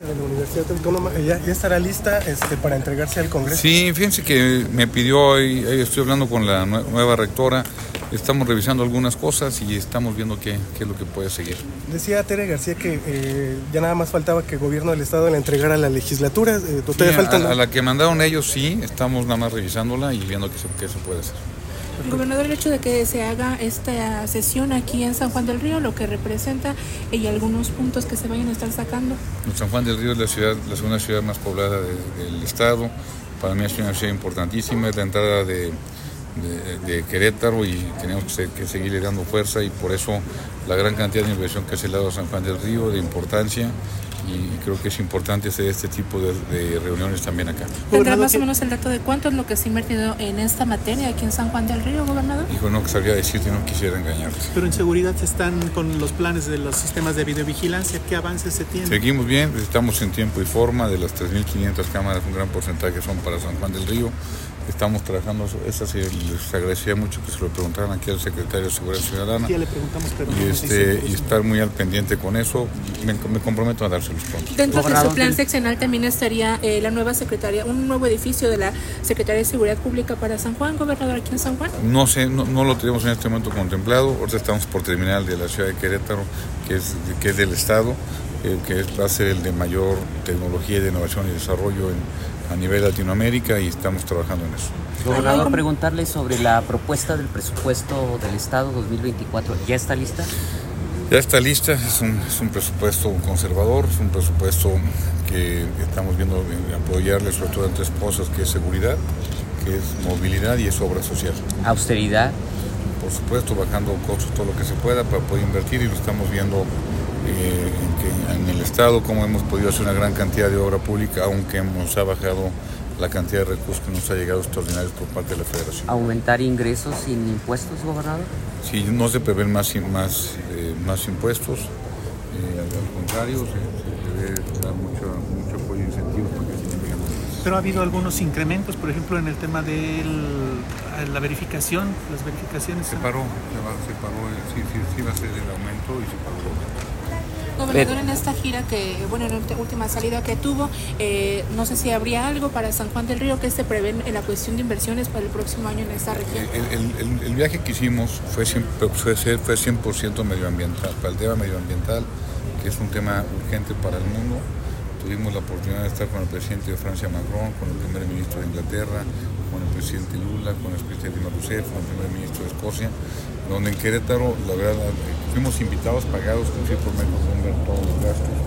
de la Universidad Autónoma ya, ya estará lista este, para entregarse al Congreso. Sí, fíjense que me pidió hoy, estoy hablando con la nue- nueva rectora, estamos revisando algunas cosas y estamos viendo qué, qué es lo que puede seguir. Decía Tere García que eh, ya nada más faltaba que el gobierno del Estado la entregara a la legislatura. Eh, todavía Sí, faltan- a, a la que mandaron ellos sí, estamos nada más revisándola y viendo qué se, qué se puede hacer. Gobernador, el hecho de que se haga esta sesión aquí en San Juan del Río, lo que representa y algunos puntos que se vayan a estar sacando. San Juan del Río es la, ciudad, la segunda ciudad más poblada de- del estado. Para mí es una ciudad importantísima, es la entrada de, Querétaro y tenemos que, que seguirle dando fuerza y por eso la gran cantidad de inversión que se le ha dado a San Juan del Río, de importancia y creo que es importante hacer este tipo de, de reuniones también acá. ¿Tendrá Gobernador, más o ¿qué- menos el dato de cuánto es lo que se ha invertido en esta materia aquí en San Juan del Río, gobernador? Dijo, no sabría decirte, no quisiera engañarte. Pero en seguridad se están con los planes de los sistemas de videovigilancia. ¿Qué avances se tienen? Seguimos bien, estamos en tiempo y forma, de las 3.500 cámaras un gran porcentaje son para San Juan del Río. Estamos trabajando, esas y les agradecería mucho que se lo preguntaran aquí al secretario de Seguridad Ciudadana Ya le preguntamos, pero no y, nos este, y estar muy al pendiente con eso. Me, me comprometo a dárselos pronto. Dentro de su plan seccional también estaría eh, la nueva secretaría, un nuevo edificio de la Secretaría de Seguridad Pública para San Juan, gobernador, aquí en San Juan. No sé, no, no lo tenemos en este momento contemplado. Ahorita estamos por terminar el de la ciudad de Querétaro, que es, que es del Estado, eh, que es- va a ser el de mayor tecnología de innovación y desarrollo en- a nivel Latinoamérica y estamos trabajando en eso. Gobernador, preguntarle sobre la propuesta del presupuesto del Estado 2024. ¿Ya está lista? Ya está lista, es un, es un presupuesto conservador, es un presupuesto que estamos viendo apoyarle sobre todo en tres cosas, que es seguridad, que es movilidad y es obra social. Austeridad. Por supuesto, bajando costos todo lo que se pueda para poder invertir y lo estamos viendo eh, en, que en el Estado, cómo hemos podido hacer una gran cantidad de obra pública, aunque nos ha bajado la cantidad de recursos que nos ha llegado extraordinarios por parte de la Federación. Aumentar ingresos sin impuestos, gobernador. Si no se prevén más, más, eh, más impuestos, eh, al contrario, se, se debe dar mucho, mucho apoyo e incentivos para que se. Pero ha habido algunos incrementos, por ejemplo, en el tema de la verificación, las verificaciones. Se paró, se, va- se paró, eh, sí, sí, sí va a ser el aumento y se paró el aumento. Gobernador, en esta gira que, bueno, en la última salida que tuvo, eh, no sé si habría algo para San Juan del Río que se prevé en la cuestión de inversiones para el próximo año en esta región. El, el- el- el viaje que hicimos fue 100%, fue, ser- fue 100 medioambiental, para el tema medioambiental, que es un tema urgente para el mundo. Tuvimos la oportunidad de estar con el presidente de Francia Macron, con el primer ministro de Inglaterra, con el presidente Lula, con el presidente Rousseff, con el primer ministro de Escocia, donde en Querétaro, la verdad, fuimos invitados, pagados, con Michael Bloomberg, todos los gastos.